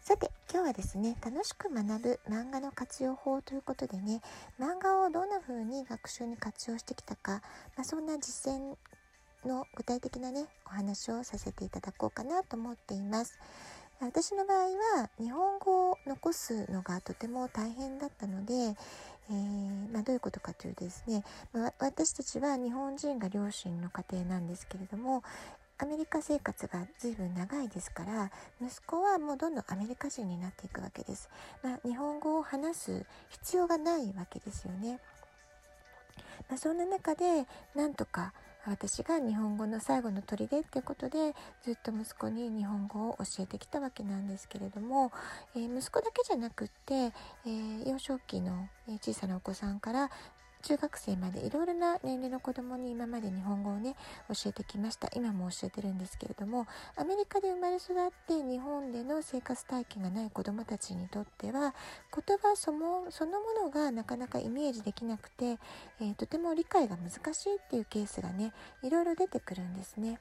さて今日はですね楽しく学ぶ漫画の活用法ということでね漫画をどんな風に学習に活用してきたか、まあ、そんな実践の具体的なねお話をさせていただこうかなと思っています。私の場合は日本語を残すのがとても大変だったので、えー、まあ、どういうことかというとですね、まあ、私たちは日本人が両親の家庭なんですけれどもアメリカ生活が随分長いですから息子はもうどんどんアメリカ人になっていくわけです。まあ、日本語を話す必要がないわけですよね。まあ、そんな中でなんとか私が日本語の最後の砦っていうことでずっと息子に日本語を教えてきたわけなんですけれども、えー、息子だけじゃなくって、えー、幼少期の小さなお子さんから中学生までいろいろな年齢の子供に今まで日本語をね教えてきました今も教えてるんですけれどもアメリカで生まれ育って日本での生活体験がない子供たちにとっては言葉そのそのものがなかなかイメージできなくて、えー、とても理解が難しいっていうケースがねいろいろ出てくるんですね。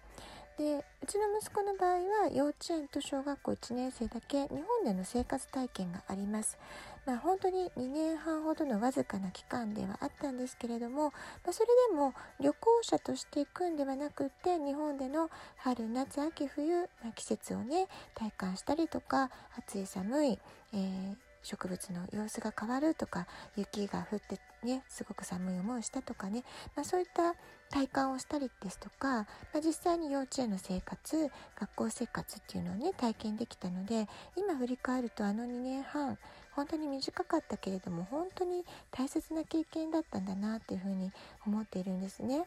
でうちの息子の場合は幼稚園と小学校1年生だけ日本での生活体験があります。まあ、本当に2年半ほどのわずかな期間ではあったんですけれども、まあ、それでも旅行者として行くんではなくって日本での春夏秋冬、まあ、季節をね体感したりとか暑い寒い、えー植物の様子が変わるとか雪が降ってねすごく寒い思いをしたとかね、まあ、そういった体感をしたりですとか、まあ、実際に幼稚園の生活学校生活っていうのをね体験できたので今振り返るとあの2年半本当に短かったけれども本当に大切な経験だったんだなっていうふうに思っているんですね。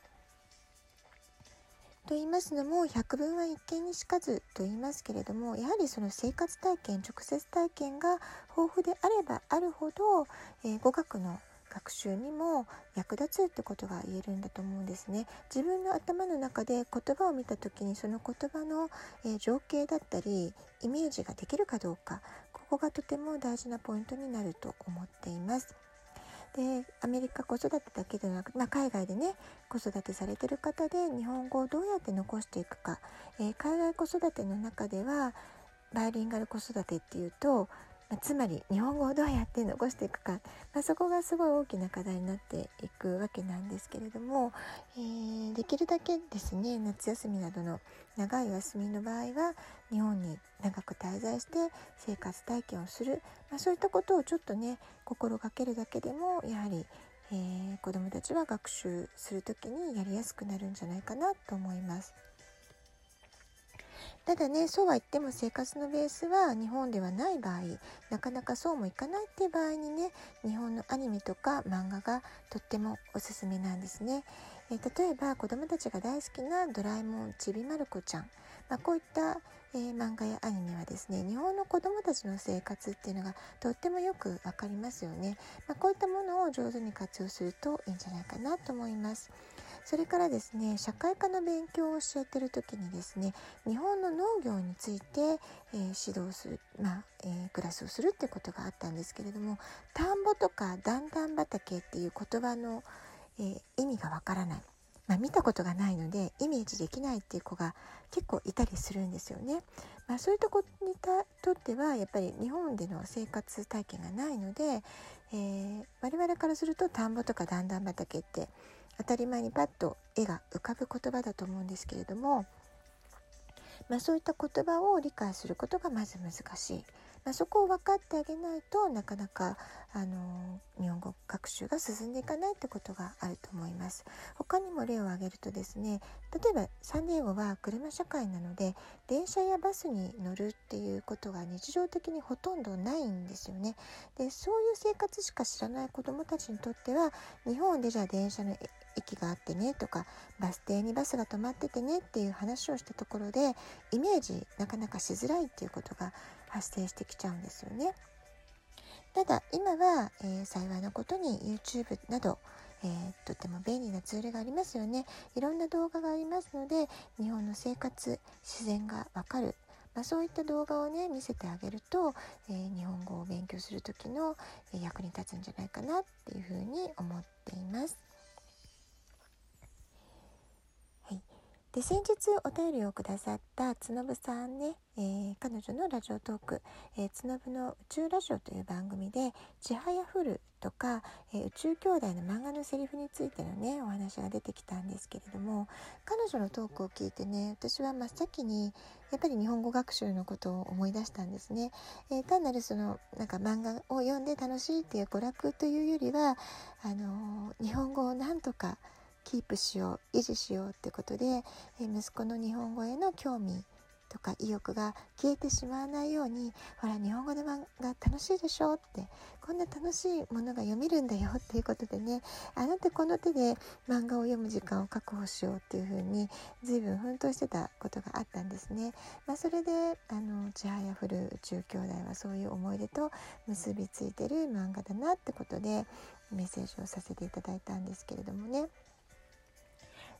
と言いますのも百聞は一見にしかずと言いますけれどもやはりその生活体験直接体験が豊富であればあるほど、えー、語学の学習にも役立つってことが言えるんだと思うんですね。自分の頭の中で言葉を見た時にその言葉の、え、情景だったりイメージができるかどうかここがとても大事なポイントになると思っています。でアメリカ子育てだけでなく、まあ、海外でね子育てされてる方で日本語をどうやって残していくか、えー、海外子育ての中ではバイリンガル子育てっていうとまあ、つまり日本語をどうやって残していくか、まあ、そこがすごい大きな課題になっていくわけなんですけれども、えー、できるだけですね夏休みなどの長いお休みの場合は日本に長く滞在して生活体験をする、まあ、そういったことをちょっとね心がけるだけでもやはり、えー、子どもたちは学習する時にやりやすくなるんじゃないかなと思います。ただねそうは言っても生活のベースは日本ではない場合なかなかそうもいかないっていう場合にね日本のアニメとか漫画がとってもおすすめなんですね。えー、例えば子どもたちが大好きな「ドラえもんちびまる子ちゃん」まあ、こういった、えー、漫画やアニメはですね日本の子どもたちの生活っていうのがとってもよく分かりますよね。まあ、こういったものを上手に活用するといいんじゃないかなと思います。それからですね社会科の勉強を教えてる時にですね日本の農業について、えー、指導する、まあえー、クラスをするってことがあったんですけれども田んぼとか段々畑っていう言葉の、えー、意味がわからない。まあ、見たことがないのでイメージできないっていう子が結構いたりするんですよね。まあ、そういった子にとってはやっぱり日本での生活体験がないので、えー、我々からすると田んぼとか段々畑って当たり前にパッと絵が浮かぶ言葉だと思うんですけれども、まあ、そういった言葉を理解することがまず難しい。まあ、そこを分かってあげないとなかなかあの日本語学習が進んでいかないってことがあると思います。他にも例を挙げるとですね例えばサンディエゴは車社会なので電車やバスに乗るっていうことが日常的にほとんどないんですよね。でそういう生活しか知らない子どもたちにとっては日本でじゃあ電車の駅があってねとかバス停にバスが止まっててねっていう話をしたところでイメージなかなかしづらいっていうことが発生してきちゃうんですよね。ただ今は、えー、幸いなことに YouTube など、えー、とても便利なツールがありますよねいろんな動画がありますので日本の生活自然がわかるまあ、そういった動画をね見せてあげると、えー、日本語を勉強する時の、え、役に立つんじゃないかなっていうふうに思っています。で先日お便りをくださったつのぶさんね、えー、彼女のラジオトーク「えー、つのぶの宇宙ラジオ」という番組で「ちはやふる」とか、えー、宇宙兄弟の漫画のセリフについてのねお話が出てきたんですけれども彼女のトークを聞いてね私は真っ先にやっぱり日本語学習のことを思い出したんですね。え単なるそのなんか漫画を読んで楽しいっていう娯楽というよりはあの日本語をなんとかキープしよう維持しようってことで、え息子の日本語への興味とか意欲が消えてしまわないようにほら日本語で漫画楽しいでしょってこんな楽しいものが読めるんだよっていうことでねあの手この手で漫画を読む時間を確保しようっていうふうに随分奮闘してたことがあったんですね。まあ、それであのちはやふる宇宙兄弟はそういう思い出と結びついてる漫画だなってことでメッセージをさせていただいたんですけれどもね。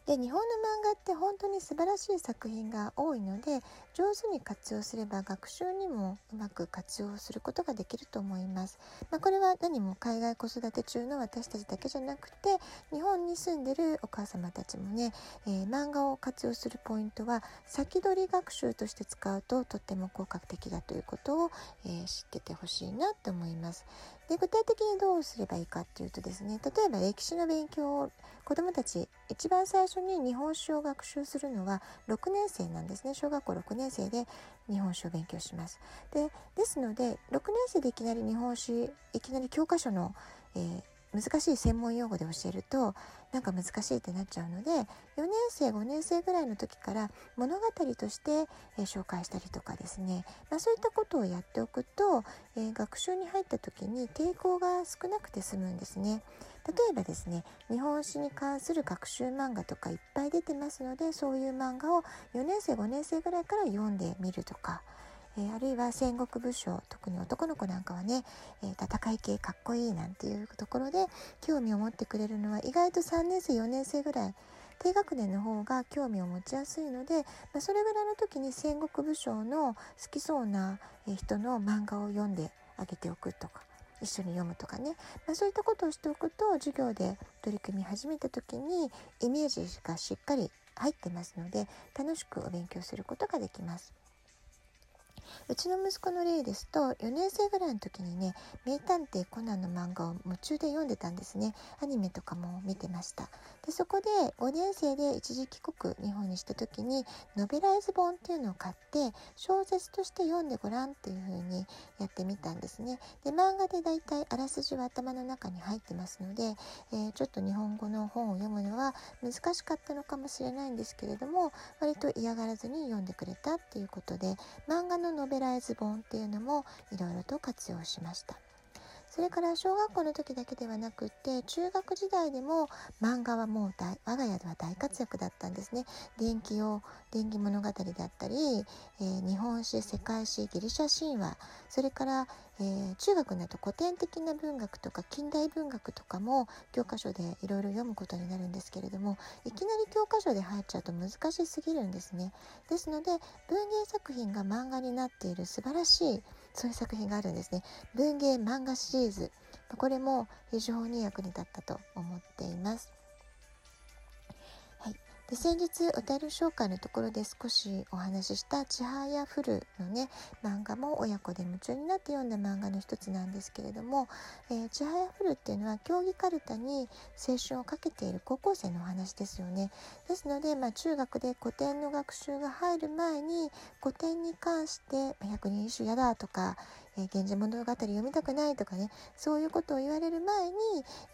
で日本の漫画って本当に素晴らしい作品が多いので上手に活用すれば学習にもうまく活用することができると思います。まあ、これは何も海外子育て中の私たちだけじゃなくて日本に住んでるお母様たちもね、えー、漫画を活用するポイントは先取り学習として使うととっても効果的だということを、えー、知っててほしいなと思います。で具体的にどうすればいいかっていうとですね例えば歴史の勉強を子どもたち一番最初に日本史を学習するのは6年生なんですね小学校6年生で日本史を勉強します。でですので6年生でいきなり日本史いきなり教科書の、えー難しい専門用語で教えるとなんか難しいってなっちゃうので4年生5年生ぐらいの時から物語として、えー、紹介したりとかですね、まあ、そういったことをやっておくと、えー、学習に入った時に抵抗が少なくて済むんですね。例えばですね日本史に関する学習漫画とかいっぱい出てますのでそういう漫画を4年生5年生ぐらいから読んでみるとか。えー、あるいは戦国武将特に男の子なんかはね、えー、戦い系かっこいいなんていうところで興味を持ってくれるのは意外と3年生4年生ぐらい低学年の方が興味を持ちやすいので、まあ、それぐらいの時に戦国武将の好きそうな人の漫画を読んであげておくとか。一緒に読むとかね、まあ、そういったことをしておくと授業で取り組み始めた時にイメージがしっかり入ってますので楽しくお勉強することができます。うちの息子の例ですと4年生ぐらいの時にね「名探偵コナン」の漫画を夢中で読んでたんですね。アニメとかも見てました。でそこで5年生で一時帰国日本にした時にノベライズ本っていうのを買って小説として読んでごらんっていう風にやってみたんですねで漫画でだいたいあらすじは頭の中に入ってますので、えー、ちょっと日本語の本を読むのは難しかったのかもしれないんですけれども割と嫌がらずに読んでくれたっていうことで漫画のノベライズ本っていうのもいろいろと活用しました。それから小学校の時だけではなくって中学時代でも漫画はもう大我が家では大活躍だったんですね。電気を電気物語だったり、えー、日本史世界史ギリシャ神話それから、えー、中学になると古典的な文学とか近代文学とかも教科書でいろいろ読むことになるんですけれどもいきなり教科書で入っちゃうと難しすぎるんですね。ですので文芸作品が漫画になっている素晴らしいそういう作品があるんですね。文芸漫画シリーズ。これも非常に役に立ったと思っています。で先日お便り紹介のところで少しお話しした「ちはやふる」のね漫画も親子で夢中になって読んだ漫画の一つなんですけれども「えー、ちはやふる」っていうのは競技かるたに青春をかけている高校生のお話ですよね。ですので、まあ、中学で古典の学習が入る前に古典に関して「百人一首やだ」とかえー、源氏物語読みたくないとかねそういうことを言われる前に、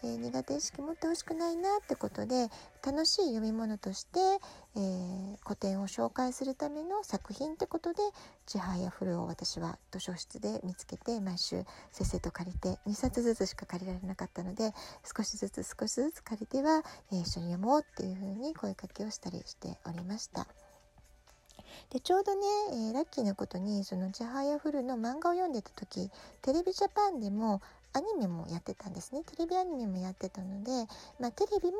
えー、苦手意識持ってほしくないなってことで楽しい読み物として、えー、古典を紹介するための作品ってことで「ちはやふる」を私は図書室で見つけて毎週せっせと借りて2冊ずつしか借りられなかったので少しずつ少しずつ借りては、え、一緒に読もうっていうふうに声かけをしたりしておりました。でちょうどね、えー、ラッキーなことにその「ちはやふる」の漫画を読んでた時テレビジャパンでもアニメもやってたんですねテレビアニメもやってたので、まあ、テレビも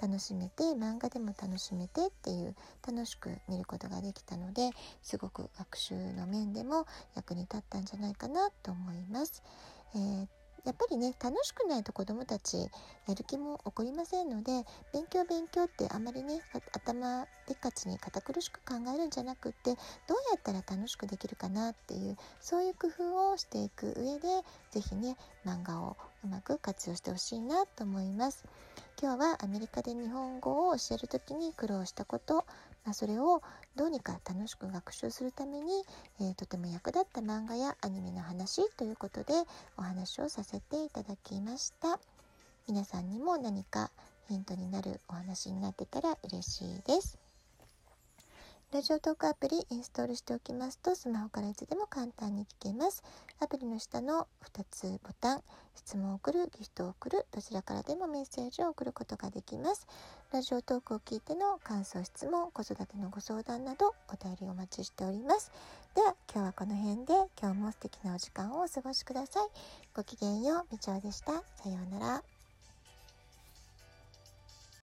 楽しめて漫画でも楽しめてっていう楽しく見ることができたのですごく学習の面でも役に立ったんじゃないかなと思います。えーやっぱりね楽しくないと子どもたちやる気も起こりませんので勉強勉強ってあまりね頭でっかちに堅苦しく考えるんじゃなくってどうやったら楽しくできるかなっていうそういう工夫をしていく上で是非ね漫画をうまく活用してほしいなと思います。今日はアメリカで日本語を教える時に苦労したこと、まあ、それをどうにか楽しく学習するために、えー、とても役立った漫画やアニメの話ということでお話をさせていただきました皆さんにも何かヒントになるお話になってたら嬉しいですラジオトークアプリインストールしておきますとスマホからいつでも簡単に聞けます。アプリの下の2つボタン、質問を送る、ギフトを送る、どちらからでもメッセージを送ることができます。ラジオトークを聞いての感想、質問、子育てのご相談などお便りお待ちしております。では今日はこの辺で今日も素敵なお時間をお過ごしください。ごきげんよう、みちおでした。さようなら。